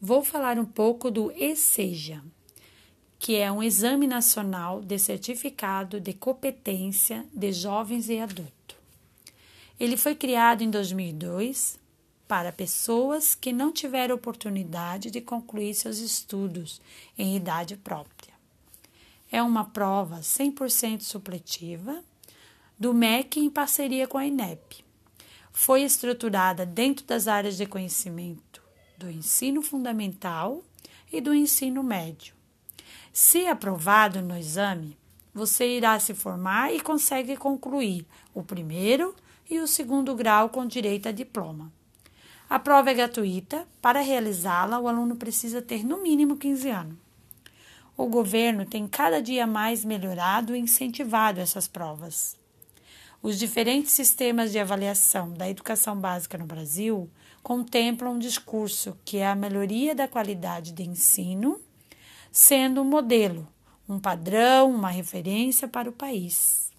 vou falar um pouco do ESEJA, que é um Exame Nacional de Certificado de Competência de Jovens e Adultos. Ele foi criado em 2002 para pessoas que não tiveram oportunidade de concluir seus estudos em idade própria. É uma prova 100% supletiva do MEC em parceria com a INEP. Foi estruturada dentro das áreas de conhecimento do ensino fundamental e do ensino médio. Se aprovado no exame, você irá se formar e consegue concluir o primeiro e o segundo grau com direito a diploma. A prova é gratuita. Para realizá-la, o aluno precisa ter no mínimo 15 anos. O governo tem cada dia mais melhorado e incentivado essas provas. Os diferentes sistemas de avaliação da educação básica no Brasil contemplam um discurso que é a melhoria da qualidade de ensino, sendo um modelo, um padrão, uma referência para o país.